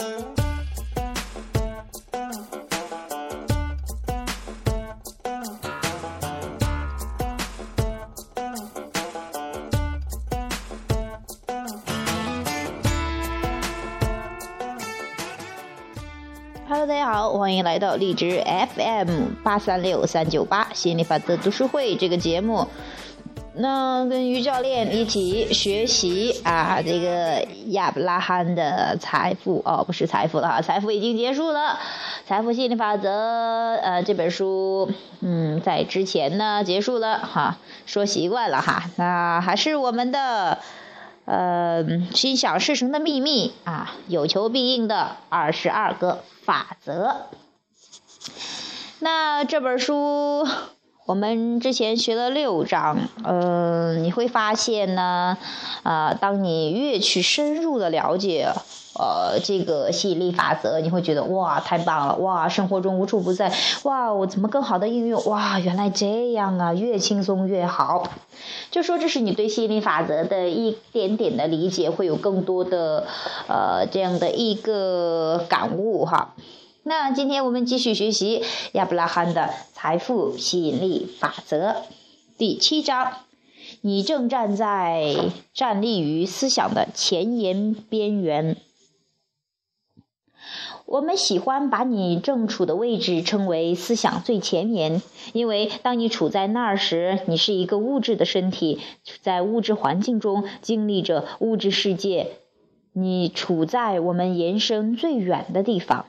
Hello，大家好，欢迎来到荔枝 FM 八三六三九八心理法则读书会这个节目。那跟于教练一起学习啊，这个亚伯拉罕的财富哦，不是财富了哈，财富已经结束了。财富心理法则呃这本书嗯在之前呢结束了哈，说习惯了哈，那还是我们的。呃，心想事成的秘密啊，有求必应的二十二个法则。那这本书我们之前学了六章，嗯，你会发现呢，啊，当你越去深入的了解。呃，这个吸引力法则，你会觉得哇，太棒了！哇，生活中无处不在！哇，我怎么更好的应用？哇，原来这样啊，越轻松越好。就说这是你对吸引力法则的一点点的理解，会有更多的呃这样的一个感悟哈。那今天我们继续学习亚伯拉罕的财富吸引力法则第七章。你正站在站立于思想的前沿边缘。我们喜欢把你正处的位置称为思想最前沿，因为当你处在那儿时，你是一个物质的身体，在物质环境中经历着物质世界。你处在我们延伸最远的地方，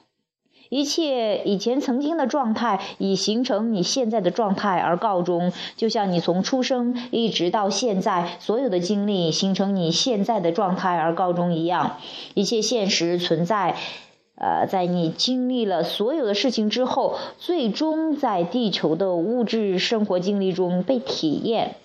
一切以前曾经的状态已形成你现在的状态而告终，就像你从出生一直到现在所有的经历形成你现在的状态而告终一样，一切现实存在。呃，在你经历了所有的事情之后，最终在地球的物质生活经历中被体验。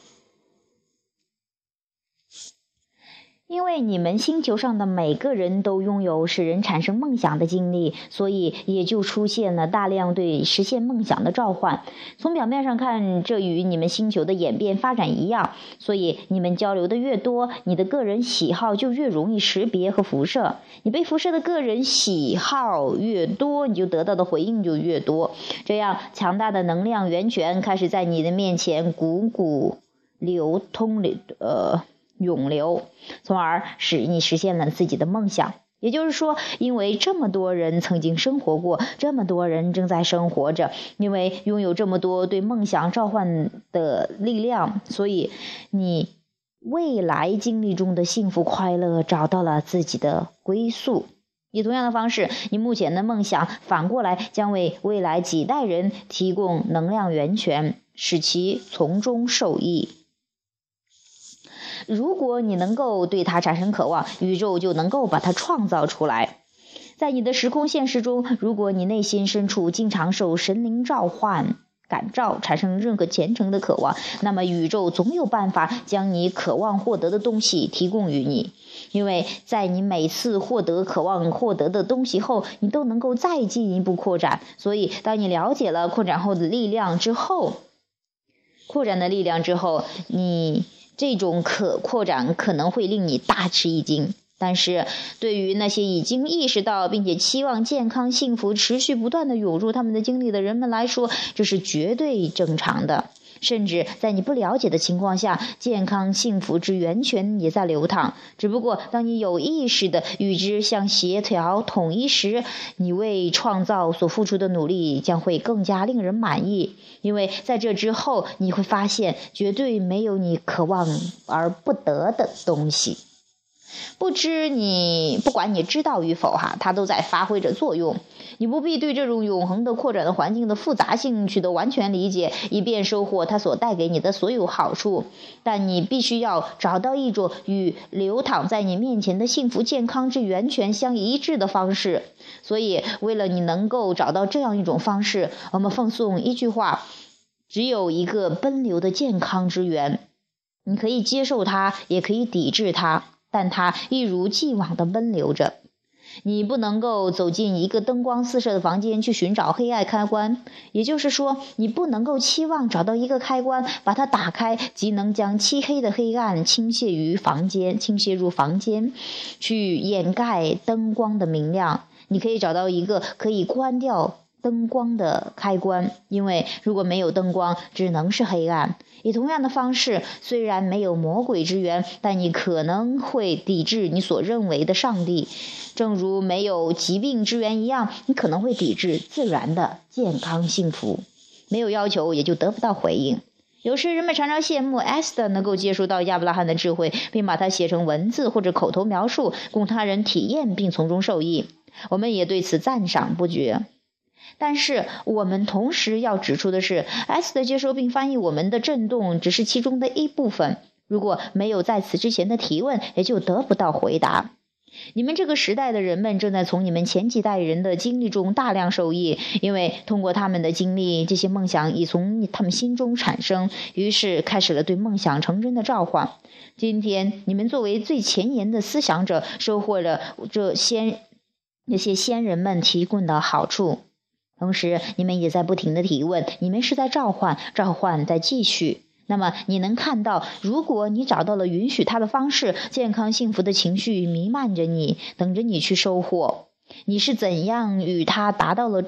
因为你们星球上的每个人都拥有使人产生梦想的经历，所以也就出现了大量对实现梦想的召唤。从表面上看，这与你们星球的演变发展一样。所以，你们交流的越多，你的个人喜好就越容易识别和辐射。你被辐射的个人喜好越多，你就得到的回应就越多。这样，强大的能量源泉开始在你的面前汩汩流通流，呃。涌流，从而使你实现了自己的梦想。也就是说，因为这么多人曾经生活过，这么多人正在生活着，因为拥有这么多对梦想召唤的力量，所以你未来经历中的幸福快乐找到了自己的归宿。以同样的方式，你目前的梦想反过来将为未来几代人提供能量源泉，使其从中受益。如果你能够对它产生渴望，宇宙就能够把它创造出来。在你的时空现实中，如果你内心深处经常受神灵召唤感召，产生任何虔诚的渴望，那么宇宙总有办法将你渴望获得的东西提供于你。因为在你每次获得渴望获得的东西后，你都能够再进一步扩展。所以，当你了解了扩展后的力量之后，扩展的力量之后，你。这种可扩展可能会令你大吃一惊，但是对于那些已经意识到并且期望健康幸福持续不断的涌入他们的经历的人们来说，这是绝对正常的。甚至在你不了解的情况下，健康幸福之源泉也在流淌。只不过，当你有意识的与之相协调统一时，你为创造所付出的努力将会更加令人满意。因为在这之后，你会发现，绝对没有你渴望而不得的东西。不知你不管你知道与否哈，它都在发挥着作用。你不必对这种永恒的扩展的环境的复杂性取得完全理解，以便收获它所带给你的所有好处。但你必须要找到一种与流淌在你面前的幸福健康之源泉相一致的方式。所以，为了你能够找到这样一种方式，我们奉送一句话：只有一个奔流的健康之源。你可以接受它，也可以抵制它。但它一如既往地奔流着。你不能够走进一个灯光四射的房间去寻找黑暗开关，也就是说，你不能够期望找到一个开关，把它打开，即能将漆黑的黑暗倾泻于房间，倾泻入房间，去掩盖灯光的明亮。你可以找到一个可以关掉灯光的开关，因为如果没有灯光，只能是黑暗。以同样的方式，虽然没有魔鬼之源，但你可能会抵制你所认为的上帝，正如没有疾病之源一样，你可能会抵制自然的健康幸福。没有要求，也就得不到回应。有时人们常常羡慕艾斯特能够接触到亚伯拉罕的智慧，并把它写成文字或者口头描述，供他人体验并从中受益。我们也对此赞赏不绝。但是我们同时要指出的是，，S 的接收并翻译我们的震动只是其中的一部分。如果没有在此之前的提问，也就得不到回答。你们这个时代的人们正在从你们前几代人的经历中大量受益，因为通过他们的经历，这些梦想已从他们心中产生，于是开始了对梦想成真的召唤。今天，你们作为最前沿的思想者，收获了这先那些先人们提供的好处，同时，你们也在不停的提问，你们是在召唤，召唤在继续。那么你能看到，如果你找到了允许他的方式，健康幸福的情绪弥漫着你，等着你去收获。你是怎样与他达到了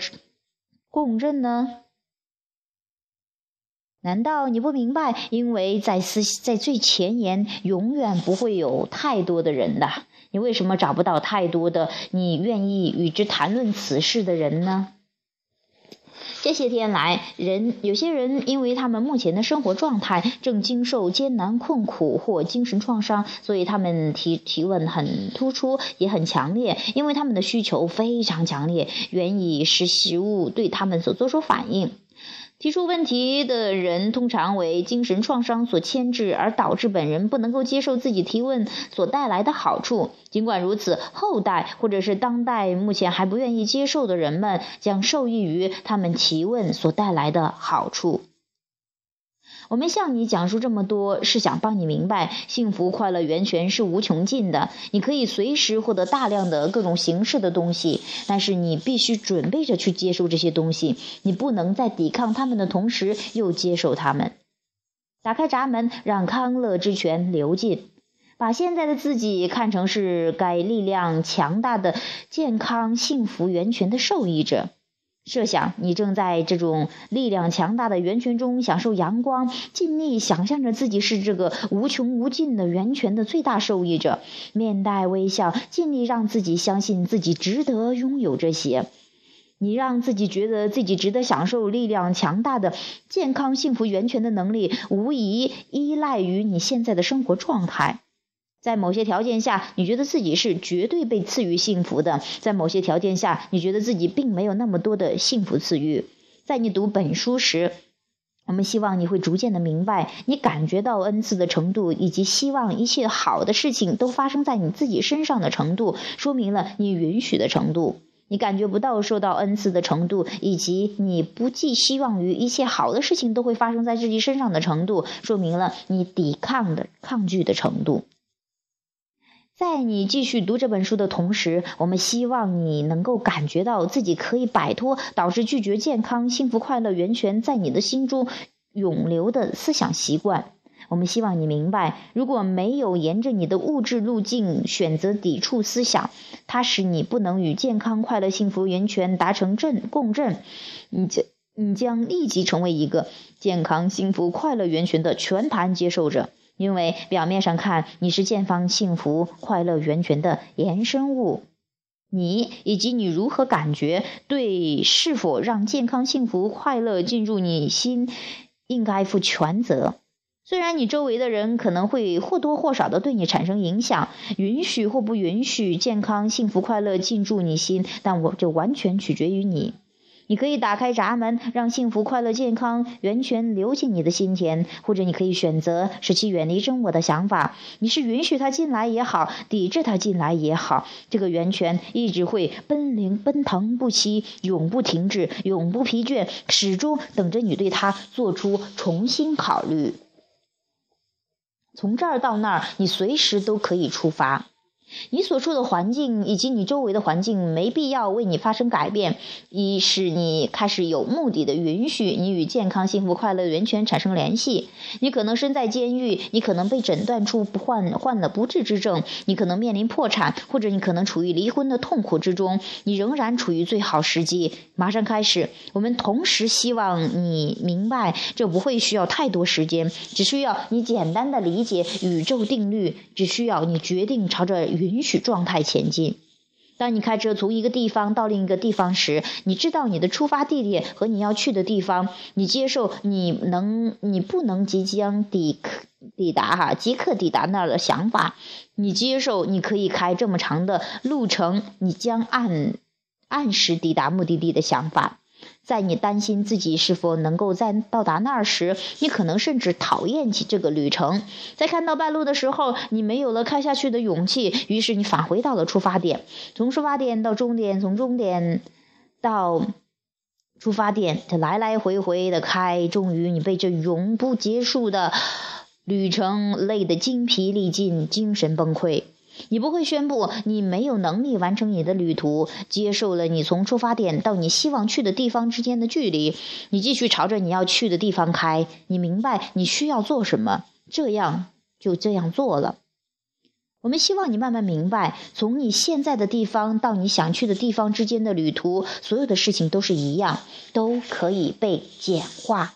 共振呢？难道你不明白？因为在思在最前沿，永远不会有太多的人的。你为什么找不到太多的你愿意与之谈论此事的人呢？这些天来，人有些人因为他们目前的生活状态正经受艰难困苦或精神创伤，所以他们提提问很突出，也很强烈，因为他们的需求非常强烈，原以使食物对他们所做出反应。提出问题的人通常为精神创伤所牵制，而导致本人不能够接受自己提问所带来的好处。尽管如此，后代或者是当代目前还不愿意接受的人们将受益于他们提问所带来的好处。我们向你讲述这么多，是想帮你明白，幸福快乐源泉是无穷尽的。你可以随时获得大量的各种形式的东西，但是你必须准备着去接受这些东西。你不能在抵抗他们的同时又接受他们。打开闸门，让康乐之泉流进。把现在的自己看成是该力量强大的健康幸福源泉的受益者。设想你正在这种力量强大的源泉中享受阳光，尽力想象着自己是这个无穷无尽的源泉的最大受益者，面带微笑，尽力让自己相信自己值得拥有这些。你让自己觉得自己值得享受力量强大的健康幸福源泉的能力，无疑依赖于你现在的生活状态。在某些条件下，你觉得自己是绝对被赐予幸福的；在某些条件下，你觉得自己并没有那么多的幸福赐予。在你读本书时，我们希望你会逐渐的明白，你感觉到恩赐的程度，以及希望一切好的事情都发生在你自己身上的程度，说明了你允许的程度。你感觉不到受到恩赐的程度，以及你不寄希望于一切好的事情都会发生在自己身上的程度，说明了你抵抗的抗拒的程度。在你继续读这本书的同时，我们希望你能够感觉到自己可以摆脱导致拒绝健康、幸福、快乐源泉在你的心中永留的思想习惯。我们希望你明白，如果没有沿着你的物质路径选择抵触思想，它使你不能与健康、快乐、幸福源泉达成正共振，你将你将立即成为一个健康、幸福、快乐源泉的全盘接受者。因为表面上看，你是健康、幸福、快乐源泉的衍生物，你以及你如何感觉，对是否让健康、幸福、快乐进入你心，应该负全责。虽然你周围的人可能会或多或少的对你产生影响，允许或不允许健康、幸福、快乐进入你心，但我就完全取决于你。你可以打开闸门，让幸福、快乐、健康源泉流进你的心田，或者你可以选择使其远离真我的想法。你是允许它进来也好，抵制它进来也好，这个源泉一直会奔灵奔腾不息，永不停止，永不疲倦，始终等着你对它做出重新考虑。从这儿到那儿，你随时都可以出发。你所处的环境以及你周围的环境没必要为你发生改变，一是你开始有目的的允许你与健康、幸福、快乐源泉产生联系。你可能身在监狱，你可能被诊断出患患了不治之症，你可能面临破产，或者你可能处于离婚的痛苦之中。你仍然处于最好时机，马上开始。我们同时希望你明白，这不会需要太多时间，只需要你简单的理解宇宙定律，只需要你决定朝着。允许状态前进。当你开车从一个地方到另一个地方时，你知道你的出发地点和你要去的地方。你接受你能，你不能即将抵抵达哈，即刻抵达那儿的想法。你接受你可以开这么长的路程，你将按按时抵达目的地的想法。在你担心自己是否能够在到达那儿时，你可能甚至讨厌起这个旅程。在看到半路的时候，你没有了开下去的勇气，于是你返回到了出发点。从出发点到终点，从终点到出发点，它来来回回的开，终于你被这永不结束的旅程累得精疲力尽，精神崩溃。你不会宣布你没有能力完成你的旅途，接受了你从出发点到你希望去的地方之间的距离。你继续朝着你要去的地方开。你明白你需要做什么，这样就这样做了。我们希望你慢慢明白，从你现在的地方到你想去的地方之间的旅途，所有的事情都是一样，都可以被简化。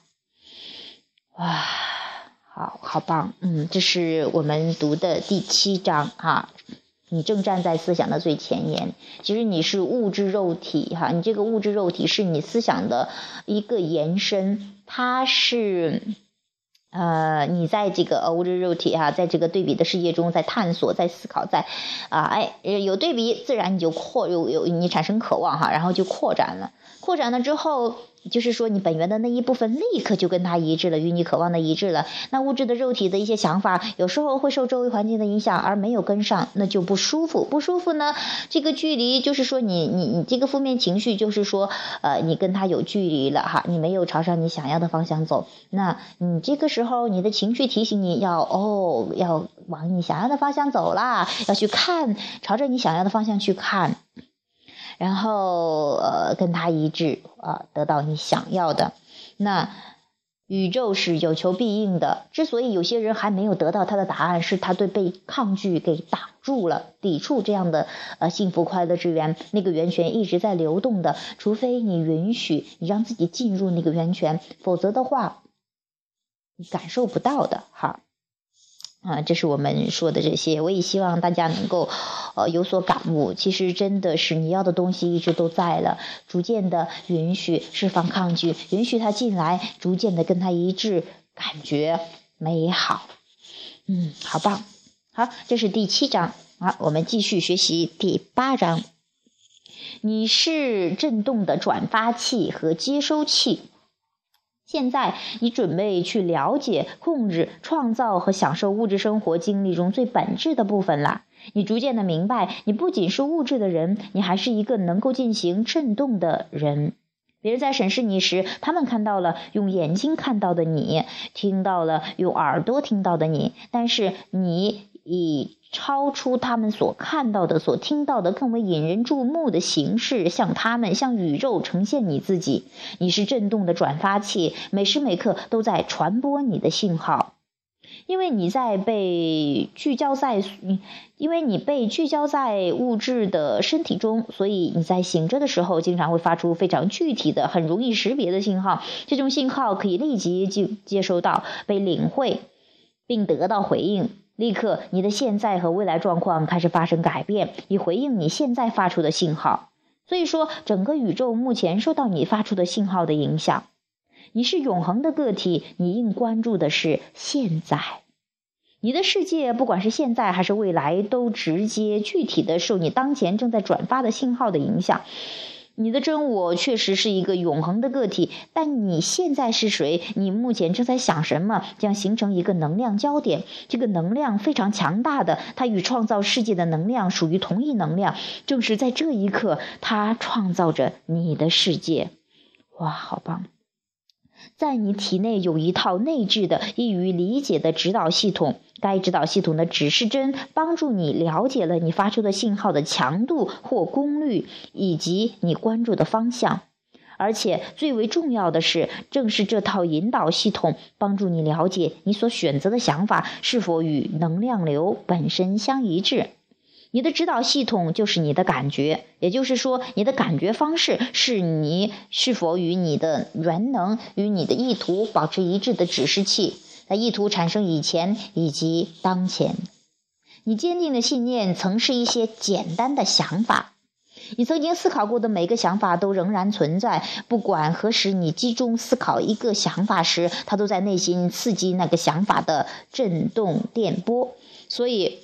哇！好好棒，嗯，这是我们读的第七章哈。你正站在思想的最前沿，其实你是物质肉体哈，你这个物质肉体是你思想的一个延伸，它是呃，你在这个物质肉体哈，在这个对比的世界中，在探索，在思考，在啊，哎，有对比，自然你就扩有有你产生渴望哈，然后就扩展了，扩展了之后。就是说，你本源的那一部分立刻就跟它一致了，与你渴望的一致了。那物质的肉体的一些想法，有时候会受周围环境的影响而没有跟上，那就不舒服。不舒服呢，这个距离就是说，你你你这个负面情绪，就是说，呃，你跟他有距离了哈，你没有朝上你想要的方向走。那你这个时候，你的情绪提醒你要哦，要往你想要的方向走啦，要去看，朝着你想要的方向去看。然后，呃，跟他一致啊，得到你想要的。那宇宙是有求必应的。之所以有些人还没有得到他的答案，是他对被抗拒给挡住了，抵触这样的呃幸福快乐之源。那个源泉一直在流动的，除非你允许你让自己进入那个源泉，否则的话，你感受不到的。哈。啊，这是我们说的这些，我也希望大家能够，呃，有所感悟。其实真的是你要的东西一直都在了，逐渐的允许释放抗拒，允许他进来，逐渐的跟他一致，感觉美好。嗯，好棒。好，这是第七章。好，我们继续学习第八章。你是振动的转发器和接收器。现在你准备去了解、控制、创造和享受物质生活经历中最本质的部分了。你逐渐的明白，你不仅是物质的人，你还是一个能够进行震动的人。别人在审视你时，他们看到了用眼睛看到的你，听到了用耳朵听到的你，但是你以。超出他们所看到的、所听到的更为引人注目的形式，向他们、向宇宙呈现你自己。你是震动的转发器，每时每刻都在传播你的信号。因为你在被聚焦在，因为你被聚焦在物质的身体中，所以你在醒着的时候，经常会发出非常具体的、很容易识别的信号。这种信号可以立即就接收到、被领会，并得到回应。立刻，你的现在和未来状况开始发生改变，以回应你现在发出的信号。所以说，整个宇宙目前受到你发出的信号的影响。你是永恒的个体，你应关注的是现在。你的世界，不管是现在还是未来，都直接具体的受你当前正在转发的信号的影响。你的真我确实是一个永恒的个体，但你现在是谁？你目前正在想什么？将形成一个能量焦点。这个能量非常强大的，它与创造世界的能量属于同一能量。正是在这一刻，它创造着你的世界。哇，好棒！在你体内有一套内置的、易于理解的指导系统，该指导系统的指示针帮助你了解了你发出的信号的强度或功率，以及你关注的方向。而且最为重要的是，正是这套引导系统帮助你了解你所选择的想法是否与能量流本身相一致。你的指导系统就是你的感觉，也就是说，你的感觉方式是你是否与你的原能、与你的意图保持一致的指示器，在意图产生以前以及当前。你坚定的信念曾是一些简单的想法，你曾经思考过的每个想法都仍然存在。不管何时你集中思考一个想法时，它都在内心刺激那个想法的振动电波。所以。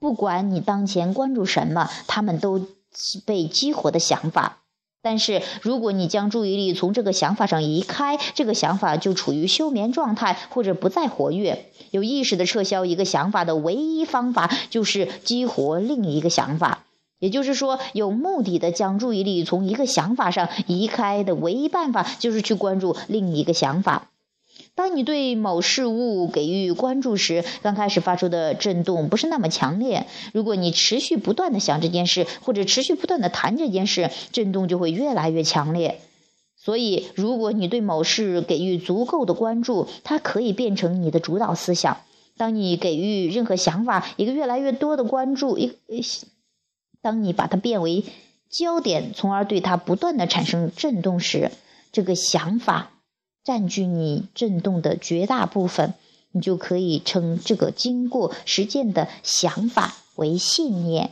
不管你当前关注什么，他们都是被激活的想法。但是，如果你将注意力从这个想法上移开，这个想法就处于休眠状态或者不再活跃。有意识的撤销一个想法的唯一方法，就是激活另一个想法。也就是说，有目的的将注意力从一个想法上移开的唯一办法，就是去关注另一个想法。当你对某事物给予关注时，刚开始发出的震动不是那么强烈。如果你持续不断的想这件事，或者持续不断的谈这件事，震动就会越来越强烈。所以，如果你对某事给予足够的关注，它可以变成你的主导思想。当你给予任何想法一个越来越多的关注，一，当你把它变为焦点，从而对它不断的产生震动时，这个想法。占据你震动的绝大部分，你就可以称这个经过实践的想法为信念。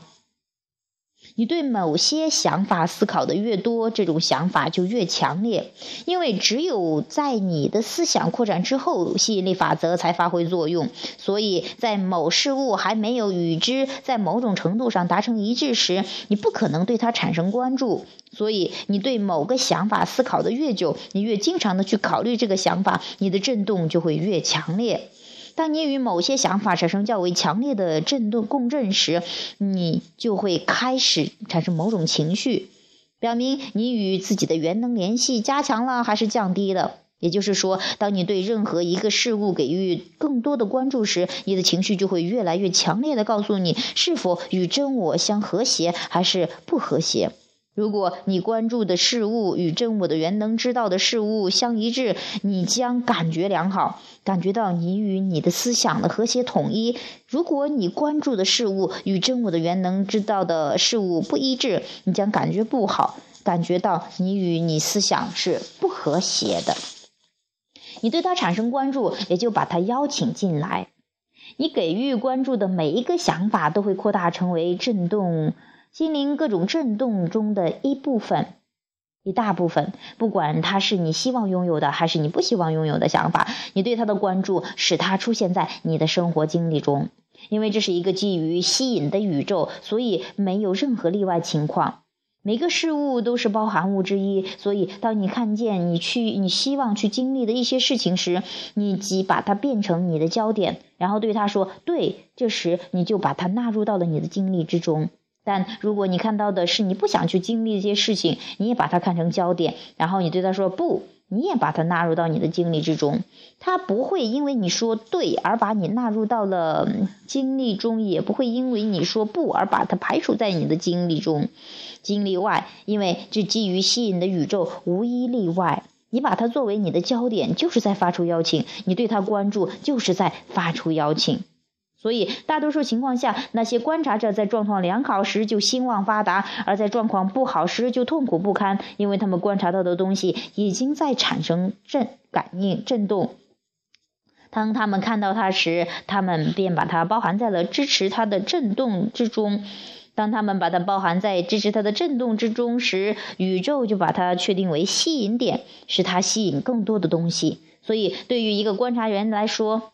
你对某些想法思考的越多，这种想法就越强烈，因为只有在你的思想扩展之后，吸引力法则才发挥作用。所以在某事物还没有与之在某种程度上达成一致时，你不可能对它产生关注。所以，你对某个想法思考的越久，你越经常的去考虑这个想法，你的震动就会越强烈。当你与某些想法产生较为强烈的振动共振时，你就会开始产生某种情绪，表明你与自己的原能联系加强了还是降低了。也就是说，当你对任何一个事物给予更多的关注时，你的情绪就会越来越强烈的告诉你是否与真我相和谐还是不和谐。如果你关注的事物与真我的原能知道的事物相一致，你将感觉良好，感觉到你与你的思想的和谐统一。如果你关注的事物与真我的原能知道的事物不一致，你将感觉不好，感觉到你与你思想是不和谐的。你对它产生关注，也就把它邀请进来。你给予关注的每一个想法都会扩大成为震动。心灵各种震动中的一部分，一大部分，不管它是你希望拥有的，还是你不希望拥有的想法，你对它的关注使它出现在你的生活经历中。因为这是一个基于吸引的宇宙，所以没有任何例外情况。每个事物都是包含物之一，所以当你看见你去你希望去经历的一些事情时，你即把它变成你的焦点，然后对他说“对”，这时你就把它纳入到了你的经历之中。但如果你看到的是你不想去经历这些事情，你也把它看成焦点，然后你对他说不，你也把它纳入到你的经历之中，他不会因为你说对而把你纳入到了经历中，也不会因为你说不而把它排除在你的经历中、经历外，因为这基于吸引的宇宙无一例外，你把它作为你的焦点，就是在发出邀请；你对他关注，就是在发出邀请。所以，大多数情况下，那些观察者在状况良好时就兴旺发达，而在状况不好时就痛苦不堪，因为他们观察到的东西已经在产生震感应震动。当他们看到它时，他们便把它包含在了支持它的震动之中。当他们把它包含在支持它的震动之中时，宇宙就把它确定为吸引点，使它吸引更多的东西。所以，对于一个观察员来说，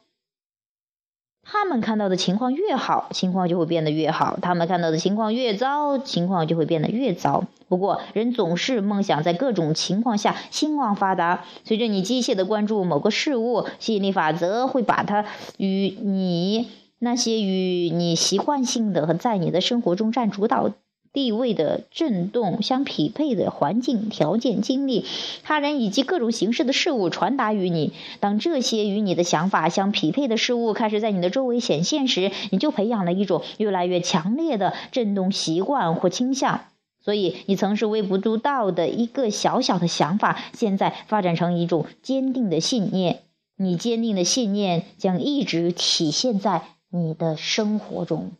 他们看到的情况越好，情况就会变得越好；他们看到的情况越糟，情况就会变得越糟。不过，人总是梦想在各种情况下兴旺发达。随着你机械的关注某个事物，吸引力法则会把它与你那些与你习惯性的和在你的生活中占主导地位的震动相匹配的环境条件、经历、他人以及各种形式的事物传达于你。当这些与你的想法相匹配的事物开始在你的周围显现时，你就培养了一种越来越强烈的震动习惯或倾向。所以，你曾是微不足道的一个小小的想法，现在发展成一种坚定的信念。你坚定的信念将一直体现在你的生活中。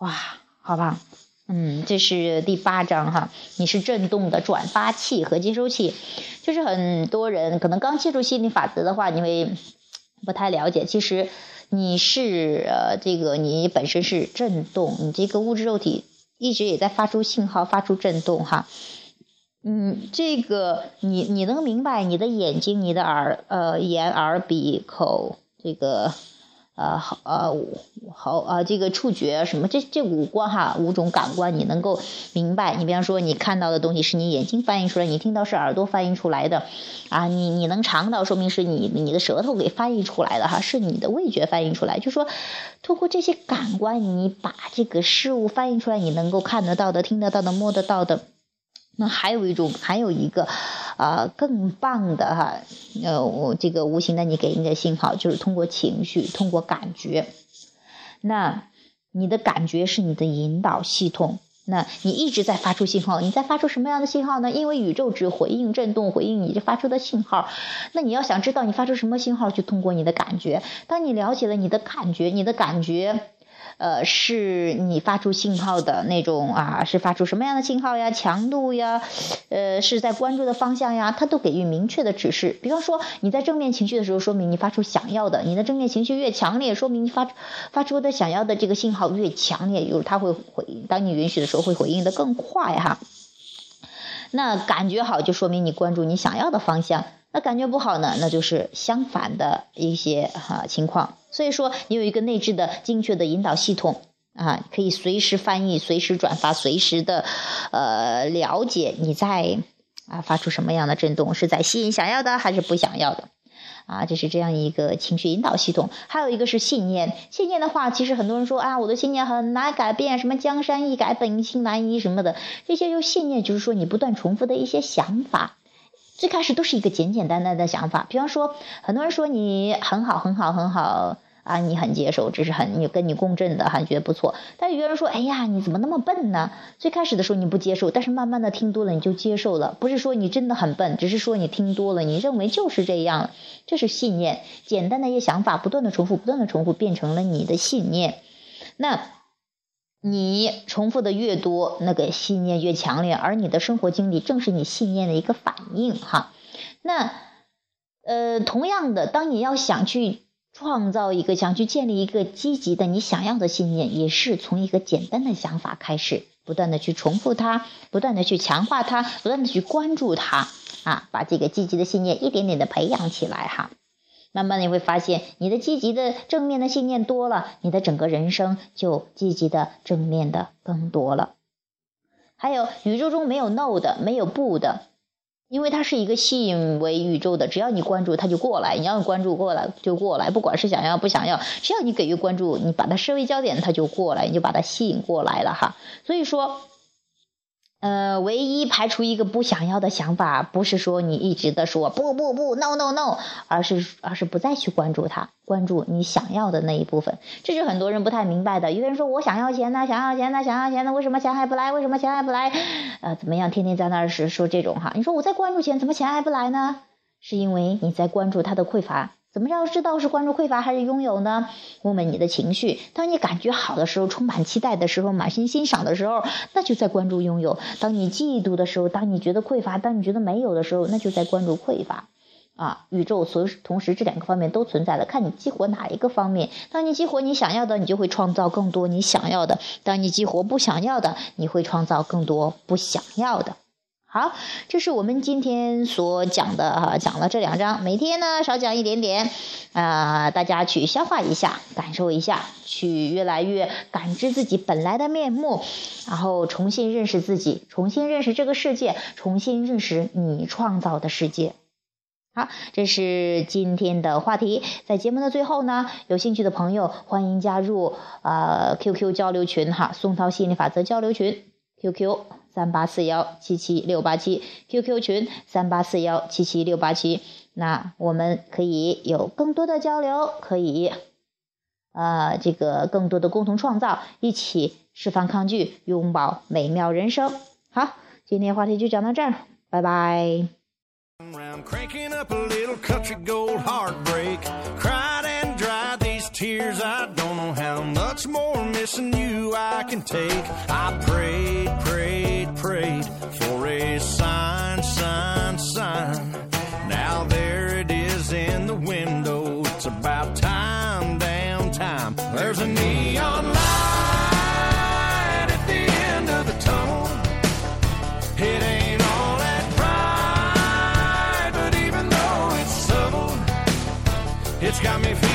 哇！好吧，嗯，这是第八章哈。你是震动的转发器和接收器，就是很多人可能刚接触心理法则的话，你会不太了解。其实你是呃，这个你本身是震动，你这个物质肉体一直也在发出信号，发出震动哈。嗯，这个你你能明白，你的眼睛、你的耳呃眼耳鼻口这个。呃，好，呃，好，呃，这个触觉什么，这这五官哈，五种感官，你能够明白。你比方说，你看到的东西是你眼睛翻译出来，你听到是耳朵翻译出来的，啊，你你能尝到，说明是你你的舌头给翻译出来的哈，是你的味觉翻译出来。就说，通过这些感官，你把这个事物翻译出来，你能够看得到的、听得到的、摸得到的。那还有一种，还有一个，啊，更棒的哈，呃，我这个无形的你给你的信号，就是通过情绪，通过感觉。那你的感觉是你的引导系统，那你一直在发出信号，你在发出什么样的信号呢？因为宇宙只回应震动，回应你这发出的信号。那你要想知道你发出什么信号，就通过你的感觉。当你了解了你的感觉，你的感觉。呃，是你发出信号的那种啊，是发出什么样的信号呀？强度呀，呃，是在关注的方向呀，它都给予明确的指示。比方说，你在正面情绪的时候，说明你发出想要的；你的正面情绪越强烈，说明你发发出的想要的这个信号越强烈，有它会回，当你允许的时候，会回应的更快哈。那感觉好，就说明你关注你想要的方向。那感觉不好呢，那就是相反的一些哈情况。所以说，你有一个内置的精确的引导系统啊，可以随时翻译、随时转发、随时的呃了解你在啊发出什么样的震动，是在吸引想要的还是不想要的啊？这是这样一个情绪引导系统。还有一个是信念，信念的话，其实很多人说啊，我的信念很难改变，什么江山易改，本性难移什么的，这些就信念，就是说你不断重复的一些想法。最开始都是一个简简单单的想法，比方说，很多人说你很好，很好，很好啊，你很接受，这是很你跟你共振的，还觉得不错。但有些人说，哎呀，你怎么那么笨呢？最开始的时候你不接受，但是慢慢的听多了你就接受了。不是说你真的很笨，只是说你听多了，你认为就是这样，这是信念。简单的一些想法，不断的重复，不断的重复，变成了你的信念。那。你重复的越多，那个信念越强烈，而你的生活经历正是你信念的一个反应哈。那呃，同样的，当你要想去创造一个，想去建立一个积极的你想要的信念，也是从一个简单的想法开始，不断的去重复它，不断的去强化它，不断的去关注它啊，把这个积极的信念一点点的培养起来哈。慢慢你会发现，你的积极的正面的信念多了，你的整个人生就积极的正面的更多了。还有宇宙中没有 no 的，没有不的，因为它是一个吸引为宇宙的，只要你关注，它就过来；你要关注过来就过来，不管是想要不想要，只要你给予关注，你把它视为焦点，它就过来，你就把它吸引过来了哈。所以说。呃，唯一排除一个不想要的想法，不是说你一直的说不不不 no no no，而是而是不再去关注它，关注你想要的那一部分。这是很多人不太明白的。有的人说我想要钱呢，想要钱呢，想要钱呢，为什么钱还不来？为什么钱还不来？呃，怎么样？天天在那儿是说这种哈？你说我在关注钱，怎么钱还不来呢？是因为你在关注它的匮乏。怎么样知道是关注匮乏还是拥有呢？问问你的情绪。当你感觉好的时候，充满期待的时候，满心欣赏的时候，那就在关注拥有；当你嫉妒的时候，当你觉得匮乏，当你觉得没有的时候，那就在关注匮乏。啊，宇宙所同时这两个方面都存在的，看你激活哪一个方面。当你激活你想要的，你就会创造更多你想要的；当你激活不想要的，你会创造更多不想要的。好，这是我们今天所讲的哈，讲了这两章，每天呢少讲一点点，啊，大家去消化一下，感受一下，去越来越感知自己本来的面目，然后重新认识自己，重新认识这个世界，重新认识你创造的世界。好，这是今天的话题。在节目的最后呢，有兴趣的朋友欢迎加入呃 QQ 交流群哈，宋涛心理法则交流群 QQ 三八四幺七七六八七 QQ 群三八四幺七七六八七，那我们可以有更多的交流，可以呃这个更多的共同创造，一起释放抗拒，拥抱美妙人生。好，今天话题就讲到这儿，拜拜。Round cranking up a little country gold heartbreak. Cried and dried these tears. I don't know how much more missing you I can take. I prayed, prayed, prayed for a sign, sign, sign. Now there it is in the window. It's about time, damn time. There's a neon light at the end of the tunnel. It ain't all that bright, but even though it's subtle, it's got me feeling